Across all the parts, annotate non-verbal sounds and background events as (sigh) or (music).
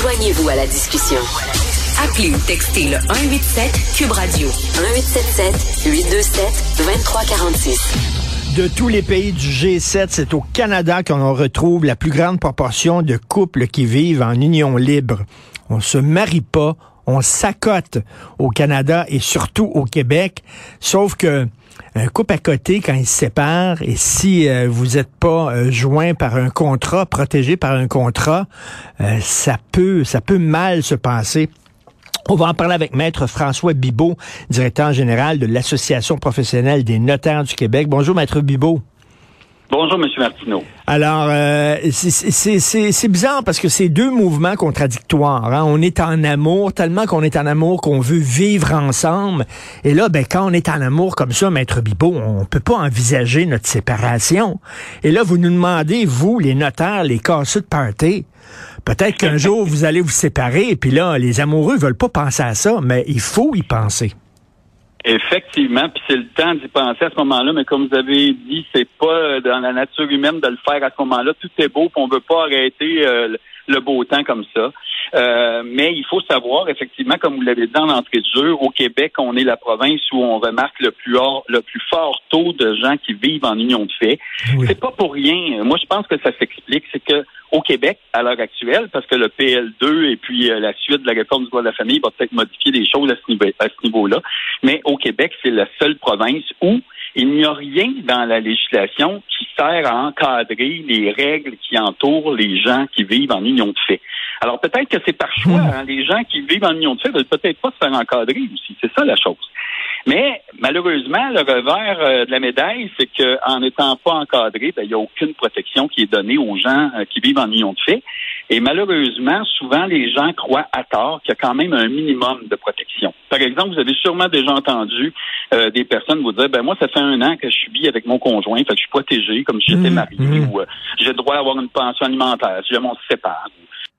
Joignez-vous à la discussion. Appelez ou textez le 187 Cube Radio 1877 827 2346. De tous les pays du G7, c'est au Canada qu'on retrouve la plus grande proportion de couples qui vivent en union libre. On se marie pas, on s'accote au Canada et surtout au Québec, sauf que un couple à côté quand ils se séparent et si euh, vous n'êtes pas euh, joint par un contrat, protégé par un contrat, euh, ça peut ça peut mal se passer. On va en parler avec Maître François Bibot, directeur général de l'Association professionnelle des notaires du Québec. Bonjour, Maître Bibot. Bonjour, M. Martineau. Alors, euh, c'est bizarre parce que c'est deux mouvements contradictoires. Hein. On est en amour, tellement qu'on est en amour qu'on veut vivre ensemble. Et là, ben, quand on est en amour comme ça, Maître Bibot, on peut pas envisager notre séparation. Et là, vous nous demandez, vous, les notaires, les casseux de party, peut-être qu'un (laughs) jour, vous allez vous séparer, et puis là, les amoureux veulent pas penser à ça, mais il faut y penser. Effectivement, puis c'est le temps d'y penser à ce moment-là, mais comme vous avez dit, c'est pas dans la nature humaine de le faire à ce moment-là. Tout est beau, puis on veut pas arrêter euh, le beau temps comme ça. Euh, mais il faut savoir, effectivement, comme vous l'avez dit en entrée de jeu, au Québec, on est la province où on remarque le plus, le plus fort taux de gens qui vivent en union de fait. C'est pas pour rien. Moi, je pense que ça s'explique. C'est que au Québec, à l'heure actuelle, parce que le PL2 et puis euh, la suite de la réforme du droit de la famille va peut-être modifier des choses à ce niveau-là, mais au Québec, c'est la seule province où il n'y a rien dans la législation qui sert à encadrer les règles qui entourent les gens qui vivent en union de fait. Alors peut-être que c'est par choix. Hmm. Hein, les gens qui vivent en union de fait veulent peut-être pas se faire encadrer aussi. C'est ça la chose. Mais malheureusement, le revers euh, de la médaille, c'est qu'en n'étant pas encadré, ben, il n'y a aucune protection qui est donnée aux gens euh, qui vivent en union de fait. Et malheureusement, souvent, les gens croient à tort qu'il y a quand même un minimum de protection. Par exemple, vous avez sûrement déjà entendu euh, des personnes vous dire, ben moi, ça fait un an que je suis avec mon conjoint, fait que je suis protégé comme si j'étais mmh, marié, mmh. ou j'ai le droit d'avoir une pension alimentaire si jamais on se sépare,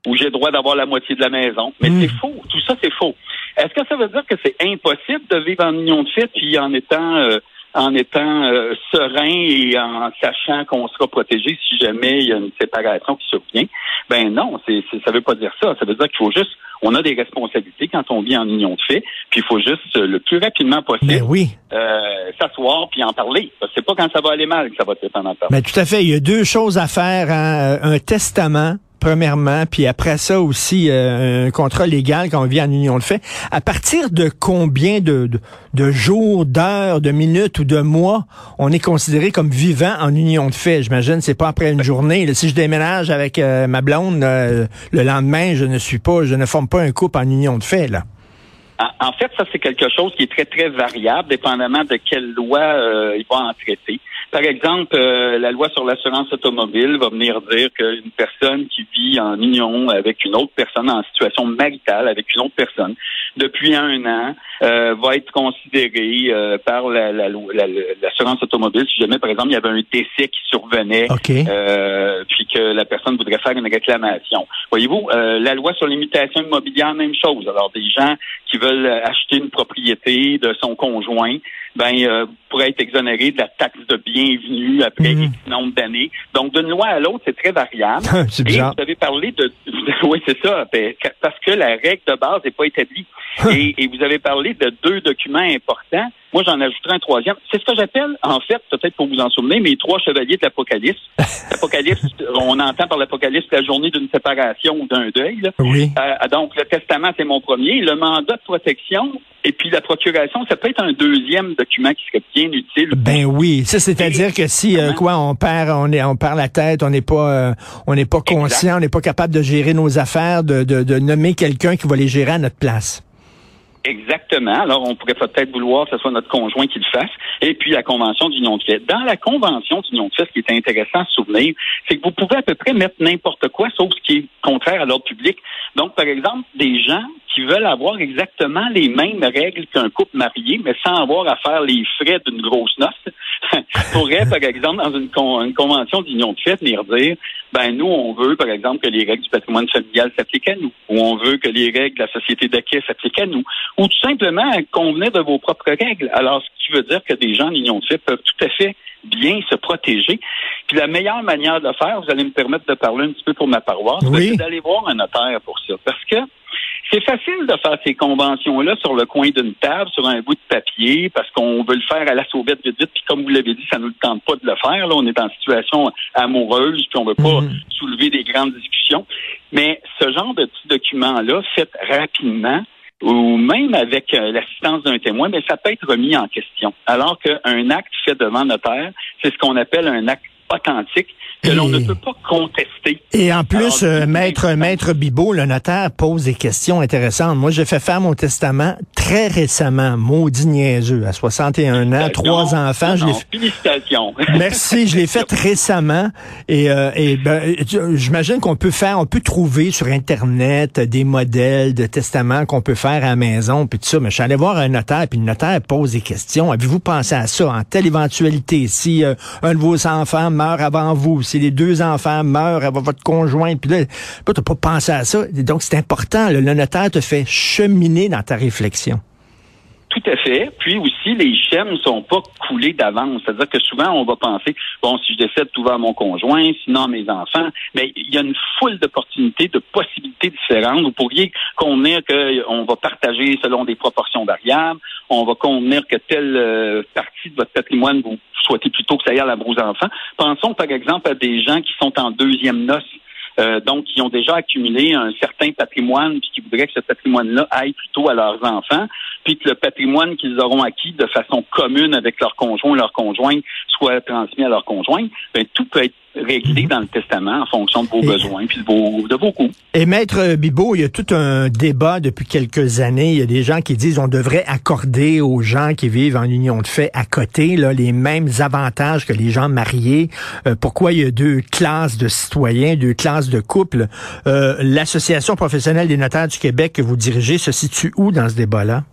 ou j'ai le droit d'avoir la moitié de la maison. Mais mmh. c'est faux. Tout ça, c'est faux. Est-ce que ça veut dire que c'est impossible de vivre en union de fait puis en étant euh, en étant euh, serein et en sachant qu'on sera protégé si jamais il y a une séparation qui survient? Ben non, c'est, ça veut pas dire ça. Ça veut dire qu'il faut juste, on a des responsabilités quand on vit en union de fait, puis il faut juste euh, le plus rapidement possible ben oui. s'asseoir puis en parler. C'est pas quand ça va aller mal que ça va être en parler. Ben tout à fait. Il y a deux choses à faire. Hein. Un testament premièrement, puis après ça aussi euh, un contrat légal quand on vit en union de fait. À partir de combien de, de, jours, d'heures, de minutes ou de mois on est considéré comme vivant en union de fait? J'imagine c'est pas après une journée. si je déménage avec euh, ma blonde euh, le lendemain, je ne suis pas, je ne forme pas un couple en union de fait là. En fait, ça c'est quelque chose qui est très très variable, dépendamment de quelle loi il va en traiter. Par exemple, euh, la loi sur l'assurance automobile va venir dire qu'une personne qui vit en union avec une autre personne en situation maritale avec une autre personne depuis un an euh, va être considérée euh, par l'assurance automobile si jamais, par exemple, il y avait un décès qui survenait, puis que la personne voudrait faire une réclamation. Voyez-vous, la loi sur l'imitation immobilière, même chose. Alors, des gens qui veulent acheter une propriété de son conjoint, ben euh, pourrait être exonéré de la taxe de bienvenue après mmh. nombre d'années. Donc, d'une loi à l'autre, c'est très variable. (laughs) bizarre. Et vous avez parlé de... (laughs) oui, c'est ça, ben, parce que la règle de base n'est pas établie. et, et vous avez parlé de deux documents importants. Moi, j'en ajouterai un troisième. C'est ce que j'appelle, en fait, peut-être pour vous en souvenir, mes trois chevaliers de l'Apocalypse. (laughs) L'Apocalypse, on entend par l'Apocalypse la journée d'une séparation ou d'un deuil. Là. Oui. Euh, donc, le testament, c'est mon premier. Le mandat de protection, et puis la procuration, ça peut être un deuxième document qui serait bien utile. Ben oui, ça c'est-à-dire que si euh, quoi on perd, on est, on perd la tête, on n'est pas, euh, on n'est pas conscient, on n'est pas capable de gérer nos affaires, de, de, de nommer quelqu'un qui va les gérer à notre place. Exactement. Alors, on pourrait peut-être vouloir que ce soit notre conjoint qui le fasse. Et puis, la convention d'union de fait. Dans la convention d'union de fait, ce qui est intéressant à se souvenir, c'est que vous pouvez à peu près mettre n'importe quoi, sauf ce qui est contraire à l'ordre public. Donc, par exemple, des gens qui veulent avoir exactement les mêmes règles qu'un couple marié, mais sans avoir à faire les frais d'une grosse noce, (laughs) pourraient, par exemple, dans une, convention d'union de fait, venir dire, ben nous, on veut, par exemple, que les règles du patrimoine familial s'appliquent à nous, ou on veut que les règles de la société d'acquis s'appliquent à nous, ou tout simplement convenir de vos propres règles. Alors, ce qui veut dire que des gens en union de fait peuvent tout à fait bien se protéger. Puis la meilleure manière de le faire, vous allez me permettre de parler un petit peu pour ma paroisse, c'est d'aller voir un notaire pour ça. Parce que c'est facile de faire ces conventions-là sur le coin d'une table, sur un bout de papier, parce qu'on veut le faire à la sauvette vite vite, puis comme vous l'avez dit, ça ne nous tente pas de le faire. Là, on est en situation amoureuse, puis on veut pas mhm. soulever des grandes discussions. Mais ce genre de petits documents-là, fait rapidement, ou même avec euh, l'assistance d'un témoin, mais ça peut être remis en question. Alors qu'un acte fait devant notaire, c'est ce qu'on appelle un acte authentique que l'on ne peut pas contester. Et en plus, euh, maître maître Bibot, le notaire pose des questions intéressantes. Moi, j'ai fait faire mon testament très récemment, maudit niaiseux, à 61 ans, trois enfants. je félicitations. (laughs) Merci, je l'ai fait récemment et, euh, et ben, j'imagine qu'on peut faire, on peut trouver sur internet des modèles de testament qu'on peut faire à la maison puis tout ça. Mais je suis allé voir un notaire puis le notaire pose des questions. Avez-vous pensé à ça en telle éventualité? Si euh, un de vos enfants avant vous? si les deux enfants meurent avant votre conjoint, puis là, tu n'as pas pensé à ça. Donc, c'est important. le notaire te fait cheminer dans ta réflexion. Tout à fait. Puis aussi, les schèmes ne sont pas coulés d'avance. C'est-à-dire que souvent, on va penser, bon, si je décède, tout va à mon conjoint, sinon à mes enfants. Mais il y a une foule d'opportunités, de possibilités différentes. Vous pourriez convenir qu'on va partager selon des proportions variables. On va convenir que telle euh, partie de votre patrimoine, vous souhaitez plutôt que ça aille à vos enfants. Pensons, par exemple, à des gens qui sont en deuxième noce. Euh, donc, qui ont déjà accumulé un certain patrimoine, puis qui voudraient que ce patrimoine-là aille plutôt à leurs enfants puis que le patrimoine qu'ils auront acquis de façon commune avec leur conjoint leur conjointe soit transmis à leur conjoint, ben, tout peut être réglé dans le testament en fonction de vos besoins puis de vos, de vos coûts. Et Maître Bibot, il y a tout un débat depuis quelques années. Il y a des gens qui disent on devrait accorder aux gens qui vivent en union de fait à côté là, les mêmes avantages que les gens mariés. Euh, pourquoi il y a deux classes de citoyens, deux classes de couples? Euh, L'Association professionnelle des notaires du Québec que vous dirigez se situe où dans ce débat-là?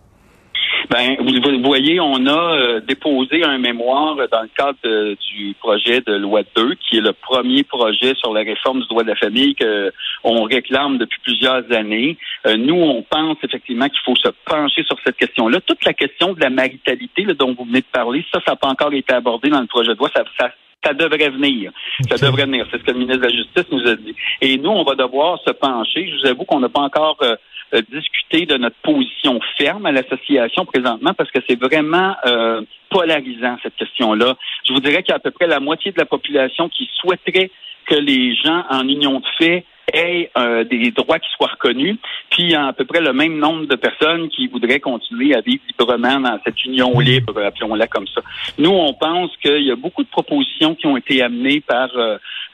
Ben, vous, voyez, on a euh, déposé un mémoire dans le cadre du projet de loi 2, qui est le premier projet sur la réforme du droit de la famille qu'on réclame depuis plusieurs années. Euh, nous, on pense effectivement qu'il faut se pencher sur cette question-là. Toute la question de la maritalité dont vous venez de parler, ça, ça n'a pas encore été abordé dans le projet de loi. Ça, ça, ça devrait venir. Ça devrait venir. C'est ce que le ministre de la Justice nous a dit. Et nous, on va devoir se pencher. Je vous avoue qu'on n'a pas encore euh, euh, discuter de notre position ferme à l'association présentement parce que c'est vraiment euh, polarisant cette question-là. Je vous dirais qu'il y a à peu près la moitié de la population qui souhaiterait que les gens en union de fait aient euh, des droits qui soient reconnus, puis il y a à peu près le même nombre de personnes qui voudraient continuer à vivre librement dans cette union libre, appelons-la comme ça. Nous, on pense qu'il y a beaucoup de propositions qui ont été amenées par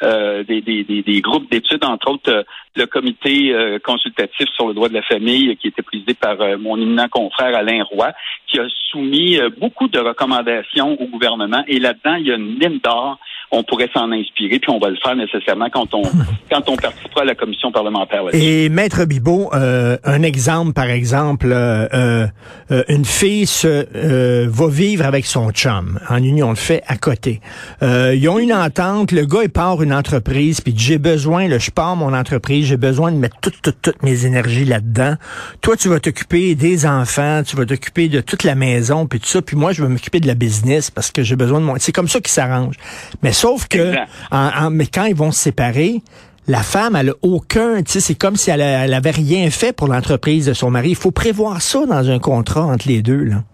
euh, des, des, des, groupes d'études, entre autres euh, le comité euh, consultatif sur le droit de la famille qui était présidé par mon éminent confrère Alain Roy, qui a soumis beaucoup de recommandations au gouvernement. Et là-dedans, il y a une mine d'or on pourrait s'en inspirer, puis on va le faire nécessairement quand on (laughs) quand on participera à la commission parlementaire. Et Maître Bibot, euh, un exemple, par exemple, euh, euh, une fille se, va vivre avec son chum en union de fait à côté. ils ont une entente, le gars il part une entreprise, puis j'ai besoin, là, je pars mon entreprise, j'ai besoin de mettre toutes toutes toutes mes énergies là-dedans. Toi, tu vas t'occuper des enfants, tu vas t'occuper de toute la maison, puis tout ça, puis moi, je vais m'occuper de la business parce que j'ai besoin de moi. C'est comme ça qu'ils s'arrangent. Mais Sauf que, mais quand ils vont se séparer, la femme, elle a aucun, tu sais, c'est comme si elle, elle, avait rien fait pour l'entreprise de son mari. Il faut prévoir ça dans un contrat entre les deux, là.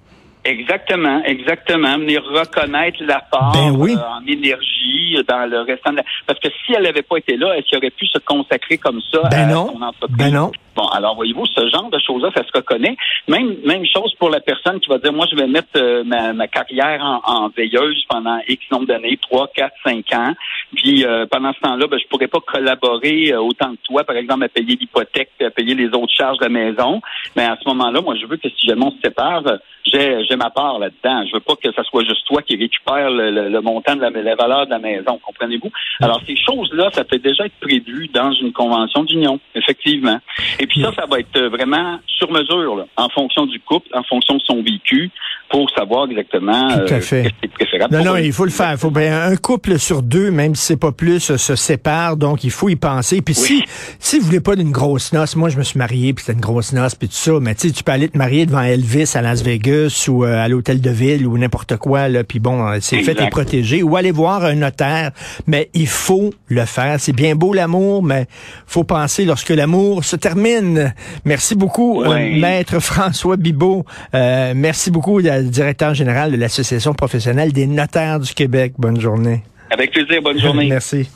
Exactement, exactement. Venir reconnaître la part ben euh, en énergie dans le restant de la... Parce que si elle n'avait pas été là, est-ce qu'elle aurait pu se consacrer comme ça ben à son entreprise? Ben non. Bon, alors voyez-vous, ce genre de choses-là, ça se reconnaît. Même même chose pour la personne qui va dire, moi, je vais mettre euh, ma, ma, carrière en, en, veilleuse pendant X nombre d'années, 3, 4, 5 ans. Puis euh, pendant ce temps-là, ben, je pourrais pas collaborer autant que toi, par exemple, à payer l'hypothèque, à payer les autres charges de la maison. Mais à ce moment-là, moi, je veux que si jamais on se sépare, j'ai ma part là-dedans. Je veux pas que ce soit juste toi qui récupère le, montant de la, valeur de la maison, comprenez-vous? Alors, ces choses-là, ça peut déjà être prévu dans une convention d'union, effectivement. Et puis ça, ça va être vraiment sur mesure, en fonction du couple, en fonction de son vécu, pour savoir exactement Tout à euh, fait. qu'est-ce qui est préférable. Non, non, il faut le faire. Faut, ben, un couple sur deux, même si c'est pas plus, se sépare. Donc, il faut y penser. Puis si, si vous voulez pas d'une grosse noce, moi, je me suis marié, puis c'était une grosse noce, puis tout ça. Mais tu sais, tu peux aller te marier devant Elvis à Las Vegas ou euh, à l'hôtel de ville ou n'importe quoi. Là, puis bon, euh, c'est fait et protégé. Ou aller voir un notaire. Mais il faut le faire. C'est bien beau l'amour, mais faut penser lorsque l'amour se termine. Merci beaucoup, euh, maître François Bibot. Euh, merci beaucoup, directeur général de l'Association professionnelle des notaires du Québec. Bonne journée. Avec plaisir, bonne journée. (laughs) Merci.